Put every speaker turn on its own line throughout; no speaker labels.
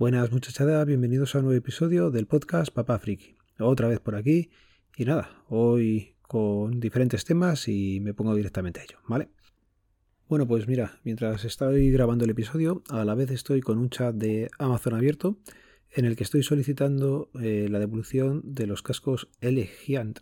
Buenas muchachada, bienvenidos a un nuevo episodio del podcast Papá Friki. Otra vez por aquí y nada, hoy con diferentes temas y me pongo directamente a ello, ¿vale? Bueno, pues mira, mientras estoy grabando el episodio, a la vez estoy con un chat de Amazon abierto en el que estoy solicitando eh, la devolución de los cascos L Giant.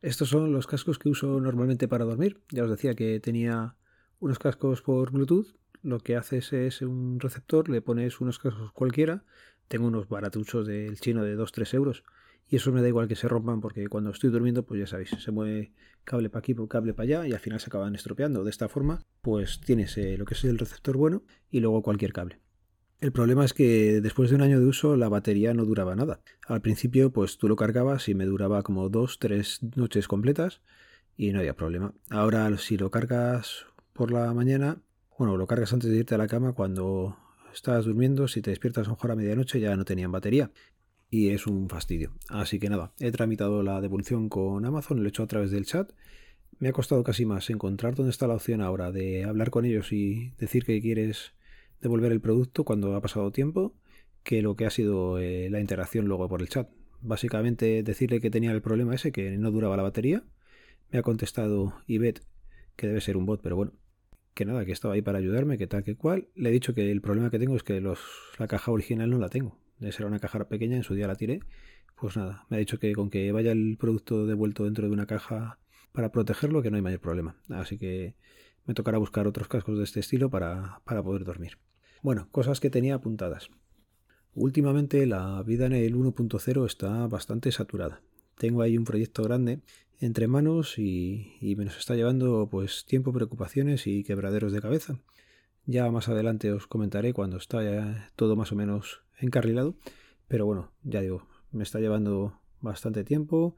Estos son los cascos que uso normalmente para dormir. Ya os decía que tenía unos cascos por Bluetooth lo que haces es un receptor, le pones unos cascos cualquiera, tengo unos baratuchos del chino de 2-3 euros y eso me da igual que se rompan porque cuando estoy durmiendo pues ya sabéis, se mueve cable para aquí, cable para allá y al final se acaban estropeando. De esta forma pues tienes eh, lo que es el receptor bueno y luego cualquier cable. El problema es que después de un año de uso la batería no duraba nada. Al principio pues tú lo cargabas y me duraba como 2-3 noches completas y no había problema. Ahora si lo cargas por la mañana bueno, lo cargas antes de irte a la cama cuando estás durmiendo, si te despiertas a lo mejor a medianoche ya no tenían batería y es un fastidio. Así que nada, he tramitado la devolución con Amazon, lo he hecho a través del chat. Me ha costado casi más encontrar dónde está la opción ahora de hablar con ellos y decir que quieres devolver el producto cuando ha pasado tiempo que lo que ha sido eh, la interacción luego por el chat. Básicamente decirle que tenía el problema ese, que no duraba la batería. Me ha contestado Ivette, que debe ser un bot, pero bueno, que nada, que estaba ahí para ayudarme, que tal que cual. Le he dicho que el problema que tengo es que los, la caja original no la tengo. De ser una caja pequeña, en su día la tiré. Pues nada, me ha dicho que con que vaya el producto devuelto dentro de una caja para protegerlo, que no hay mayor problema. Así que me tocará buscar otros cascos de este estilo para, para poder dormir. Bueno, cosas que tenía apuntadas. Últimamente la vida en el 1.0 está bastante saturada. Tengo ahí un proyecto grande entre manos y, me nos está llevando pues tiempo, preocupaciones y quebraderos de cabeza. Ya más adelante os comentaré cuando está todo más o menos encarrilado, pero bueno, ya digo, me está llevando bastante tiempo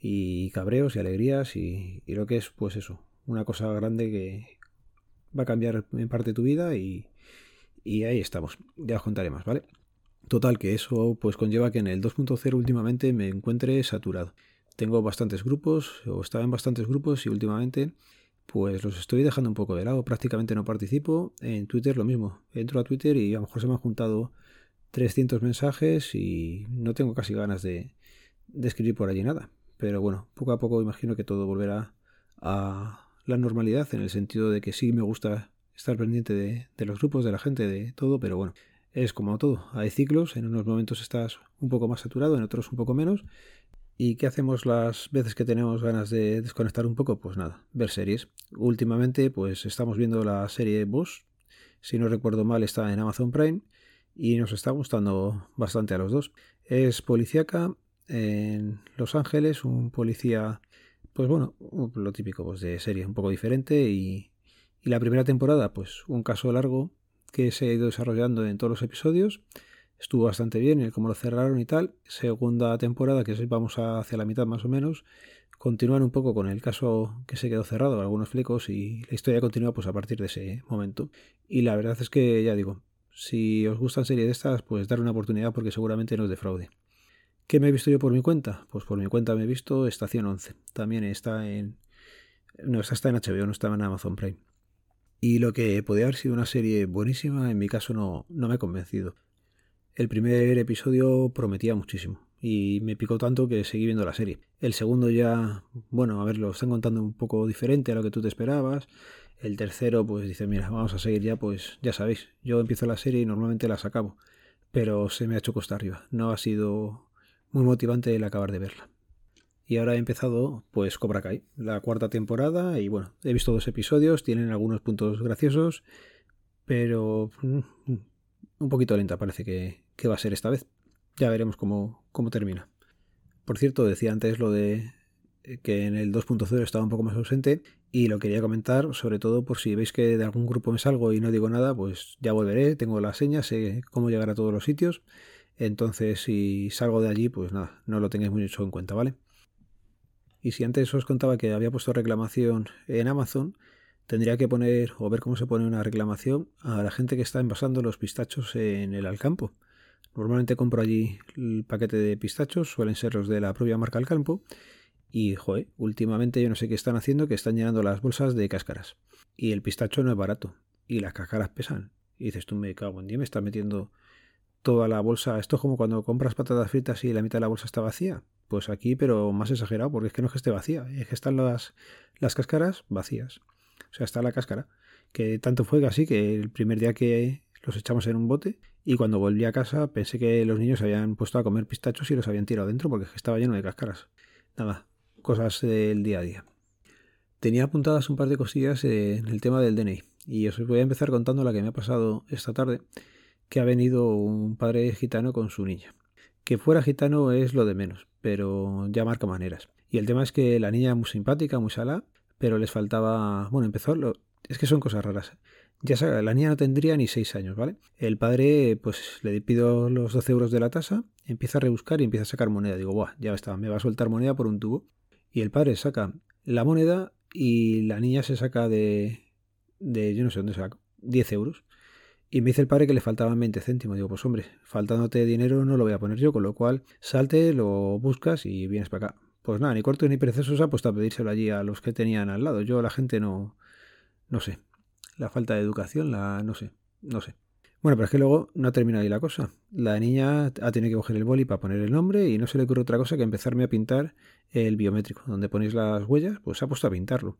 y cabreos y alegrías y, lo que es pues eso, una cosa grande que va a cambiar en parte tu vida y, y ahí estamos, ya os contaré más, ¿vale? Total, que eso pues conlleva que en el 2.0 últimamente me encuentre saturado tengo bastantes grupos o estaba en bastantes grupos y últimamente pues los estoy dejando un poco de lado, prácticamente no participo. En Twitter lo mismo, entro a Twitter y a lo mejor se me han juntado 300 mensajes y no tengo casi ganas de, escribir por allí nada. Pero bueno, poco a poco imagino que todo volverá a la normalidad en el sentido de que sí me gusta estar pendiente de, de los grupos, de la gente, de todo, pero bueno, es como todo, hay ciclos, en unos momentos estás un poco más saturado, en otros un poco menos, ¿Y qué hacemos las veces que tenemos ganas de desconectar un poco? Pues nada, ver series. Últimamente, pues estamos viendo la serie Boss. Si no recuerdo mal, está en Amazon Prime y nos está gustando bastante a los dos. Es policíaca en Los Ángeles, un policía, pues bueno, lo típico pues, de serie, un poco diferente. Y, y la primera temporada, pues un caso largo que se ha ido desarrollando en todos los episodios estuvo bastante bien el cómo lo cerraron y tal. Segunda temporada, que vamos hacia la mitad más o menos, continúan un poco con el caso que se quedó cerrado, algunos flecos, y la historia continúa pues a partir de ese momento. Y la verdad es que, ya digo, si os gustan series de estas, pues dar una oportunidad porque seguramente no es de fraude. ¿Qué me he visto yo por mi cuenta? Pues por mi cuenta me he visto Estación 11. También está en... No, está en HBO, no estaba en Amazon Prime. Y lo que podía haber sido una serie buenísima, en mi caso no, no me ha convencido. El primer episodio prometía muchísimo y me picó tanto que seguí viendo la serie. El segundo ya, bueno, a ver, lo están contando un poco diferente a lo que tú te esperabas. El tercero, pues dice, mira, vamos a seguir ya, pues ya sabéis, yo empiezo la serie y normalmente las acabo, pero se me ha hecho costa arriba. No ha sido muy motivante el acabar de verla. Y ahora he empezado, pues Cobra Kai, la cuarta temporada, y bueno, he visto dos episodios, tienen algunos puntos graciosos, pero mm, un poquito lenta parece que, qué va a ser esta vez. Ya veremos cómo, cómo termina. Por cierto, decía antes lo de eh, que en el 2.0 estaba un poco más ausente y lo quería comentar sobre todo por si veis que de algún grupo me salgo y no digo nada, pues ya volveré, tengo la seña, sé cómo llegar a todos los sitios, entonces si salgo de allí, pues nada, no lo tengáis mucho en cuenta, ¿vale? Y si antes os contaba que había puesto reclamación en Amazon, tendría que poner o ver cómo se pone una reclamación a la gente que está envasando los pistachos en el Alcampo. Normalmente compro allí el paquete de pistachos, suelen ser los de la propia marca Alcampo. Y, joder, últimamente yo no sé qué están haciendo, que están llenando las bolsas de cáscaras. Y el pistacho no es barato. Y las cáscaras pesan. Y dices, tú me cago en día, me está metiendo toda la bolsa. Esto es como cuando compras patatas fritas y la mitad de la bolsa está vacía. Pues aquí, pero más exagerado, porque es que no es que esté vacía, es que están las, las cáscaras vacías. O sea, está la cáscara. Que tanto fue así que el primer día que los echamos en un bote y cuando volví a casa pensé que los niños se habían puesto a comer pistachos y los habían tirado dentro porque estaba lleno de cáscaras. Nada, cosas del día a día. Tenía apuntadas un par de cosillas en el tema del DNI y os voy a empezar contando la que me ha pasado esta tarde, que ha venido un padre gitano con su niña. Que fuera gitano es lo de menos, pero ya marca maneras. Y el tema es que la niña muy simpática, muy sala, pero les faltaba... Bueno, empezó... Lo... Es que son cosas raras. Ya sabe, la niña no tendría ni seis años, ¿vale? El padre, pues le pido los 12 euros de la tasa, empieza a rebuscar y empieza a sacar moneda. Digo, buah, ya está, me va a soltar moneda por un tubo. Y el padre saca la moneda y la niña se saca de, de yo no sé dónde saca, 10 euros. Y me dice el padre que le faltaban 20 céntimos. Digo, pues hombre, faltándote dinero no lo voy a poner yo, con lo cual salte, lo buscas y vienes para acá. Pues nada, ni corto ni perezoso se ha puesto a pedírselo allí a los que tenían al lado. Yo la gente no, no sé, la falta de educación, la no sé, no sé. Bueno, pero es que luego no termina ahí la cosa. La niña ha tenido que coger el boli para poner el nombre y no se le ocurre otra cosa que empezarme a pintar el biométrico. Donde ponéis las huellas, pues se ha puesto a pintarlo.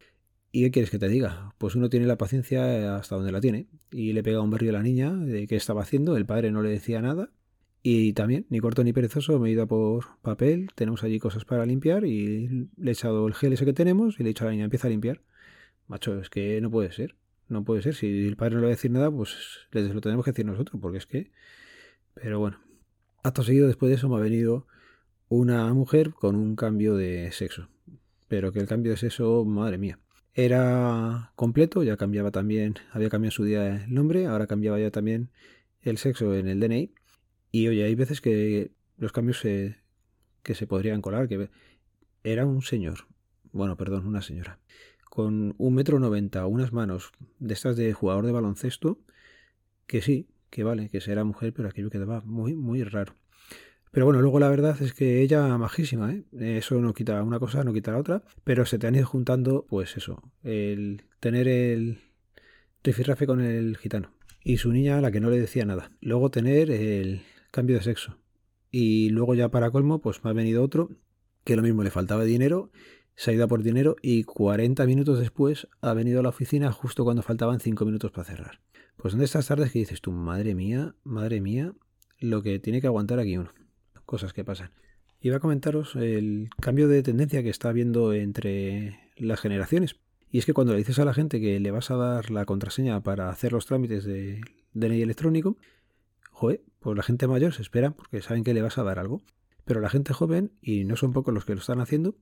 ¿Y qué quieres que te diga? Pues uno tiene la paciencia hasta donde la tiene. Y le pega un berrio a la niña de qué estaba haciendo, el padre no le decía nada. Y también, ni corto ni perezoso, me he ido por papel, tenemos allí cosas para limpiar y le he echado el gel ese que tenemos y le he dicho a la niña, empieza a limpiar. Macho, es que no puede ser. No puede ser. Si el padre no le va a decir nada, pues les lo tenemos que decir nosotros, porque es que... Pero bueno. Acto seguido, después de eso, me ha venido una mujer con un cambio de sexo. Pero que el cambio de sexo, madre mía. Era completo, ya cambiaba también, había cambiado su día el nombre, ahora cambiaba ya también el sexo en el DNI. Y oye, hay veces que los cambios se, que se podrían colar, que era un señor, bueno, perdón, una señora, con un metro noventa, unas manos de estas de jugador de baloncesto, que sí, que vale, que será mujer, pero aquello quedaba muy, muy raro. Pero bueno, luego la verdad es que ella majísima, ¿eh? Eso no quita una cosa, no quita la otra, pero se te han ido juntando, pues eso, el tener el rifirrafe con el gitano y su niña a la que no le decía nada. Luego tener el cambio de sexo. Y luego ya para colmo, pues me ha venido otro que lo mismo le faltaba dinero se ha ido a por dinero y 40 minutos después ha venido a la oficina justo cuando faltaban 5 minutos para cerrar. Pues de estas tardes que dices tú, madre mía, madre mía, lo que tiene que aguantar aquí uno. Cosas que pasan. Iba a comentaros el cambio de tendencia que está habiendo entre las generaciones. Y es que cuando le dices a la gente que le vas a dar la contraseña para hacer los trámites de DNI electrónico, joder, pues la gente mayor se espera porque saben que le vas a dar algo. Pero la gente joven, y no son pocos los que lo están haciendo,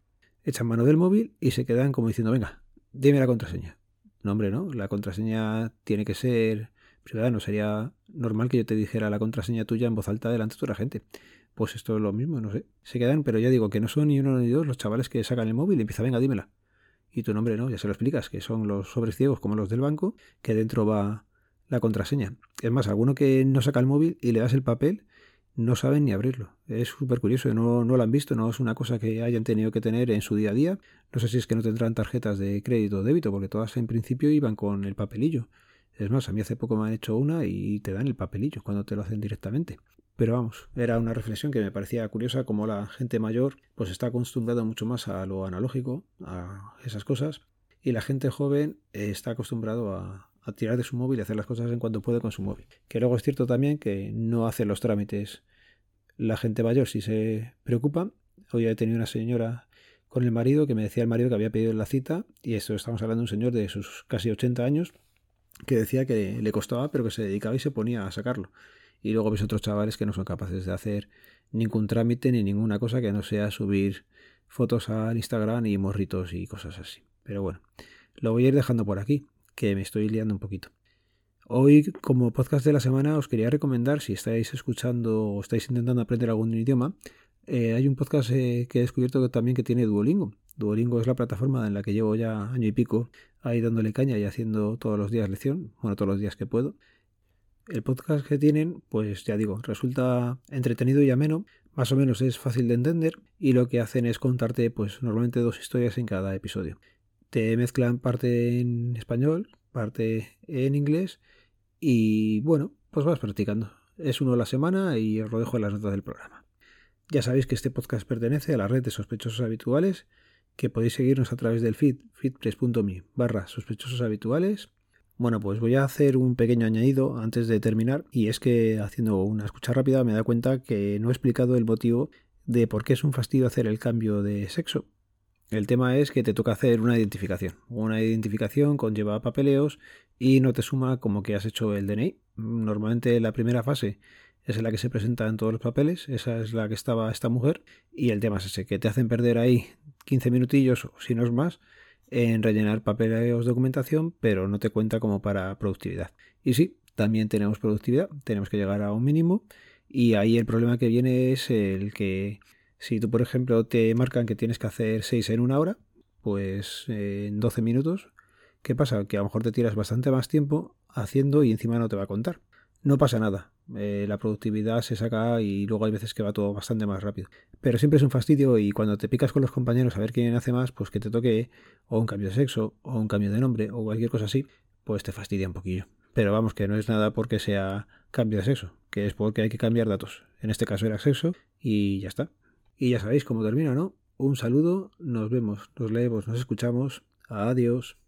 echan mano del móvil y se quedan como diciendo, venga, dime la contraseña. No, hombre, no, la contraseña tiene que ser privada, no sería normal que yo te dijera la contraseña tuya en voz alta delante de otra gente. Pues esto es lo mismo, no sé. Se quedan, pero ya digo que no son ni uno ni dos los chavales que sacan el móvil y empiezan, venga, dímela. Y tu nombre no, ya se lo explicas, que son los sobres ciegos como los del banco, que dentro va la contraseña. Es más, alguno que no saca el móvil y le das el papel no saben ni abrirlo. Es súper curioso, no, no lo han visto, no es una cosa que hayan tenido que tener en su día a día. No sé si es que no tendrán tarjetas de crédito o débito, porque todas en principio iban con el papelillo. Es más, a mí hace poco me han hecho una y te dan el papelillo cuando te lo hacen directamente. Pero vamos, era una reflexión que me parecía curiosa como la gente mayor pues está acostumbrada mucho más a lo analógico, a esas cosas, y la gente joven está acostumbrado a, a tirar de su móvil y hacer las cosas en cuanto puede con su móvil. Que luego es cierto también que no hace los trámites la gente mayor si se preocupa. Hoy he tenido una señora con el marido que me decía el marido que había pedido la cita y esto estamos hablando de un señor de sus casi 80 años que decía que le costaba pero que se dedicaba y se ponía a sacarlo. Y luego ves otros chavales que no son capaces de hacer ningún trámite ni ninguna cosa que no sea subir fotos al Instagram y morritos y cosas así. Pero bueno, lo voy a ir dejando por aquí que me estoy liando un poquito. Hoy, como podcast de la semana, os quería recomendar, si estáis escuchando o estáis intentando aprender algún idioma, eh, hay un podcast eh, que he descubierto también que tiene Duolingo. Duolingo es la plataforma en la que llevo ya año y pico ahí dándole caña y haciendo todos los días lección, bueno, todos los días que puedo. El podcast que tienen, pues ya digo, resulta entretenido y ameno, más o menos es fácil de entender y lo que hacen es contarte pues normalmente dos historias en cada episodio te mezclan parte en español, parte en inglés y bueno, pues vas practicando. Es uno a la semana y os lo dejo en las notas del programa. Ya sabéis que este podcast pertenece a la red de sospechosos habituales, que podéis seguirnos a través del feed, feedpress.me barra sospechosos habituales. Bueno, pues voy a hacer un pequeño añadido antes de terminar, y es que haciendo una escucha rápida me da cuenta que no he explicado el motivo de por qué es un fastidio hacer el cambio de sexo. El tema es que te toca hacer una identificación. Una identificación conlleva papeleos y no te suma como que has hecho el DNI. Normalmente la primera fase es en la que se presentan todos los papeles, esa es la que estaba esta mujer, y el tema es ese, que te hacen perder ahí 15 minutillos, si no es más, en rellenar papeleos documentación, pero no te cuenta como para productividad. Y sí, también tenemos productividad, tenemos que llegar a un mínimo, y ahí el problema que viene es el que si tú, por ejemplo, te marcan que tienes que hacer 6 en una hora, pues en 12 minutos, ¿qué pasa? Que a lo mejor te tiras bastante más tiempo haciendo y encima no te va a contar. No pasa nada. Eh, la productividad se saca y luego hay veces que va todo bastante más rápido. Pero siempre es un fastidio y cuando te picas con los compañeros a ver quién hace más, pues que te toque o un cambio de sexo o un cambio de nombre o cualquier cosa así, pues te fastidia un poquillo. Pero vamos, que no es nada porque sea cambio de sexo, que es porque hay que cambiar datos. En este caso era sexo y ya está. Y ya sabéis cómo termina, ¿no? Un saludo, nos vemos, nos leemos, nos escuchamos. Adiós.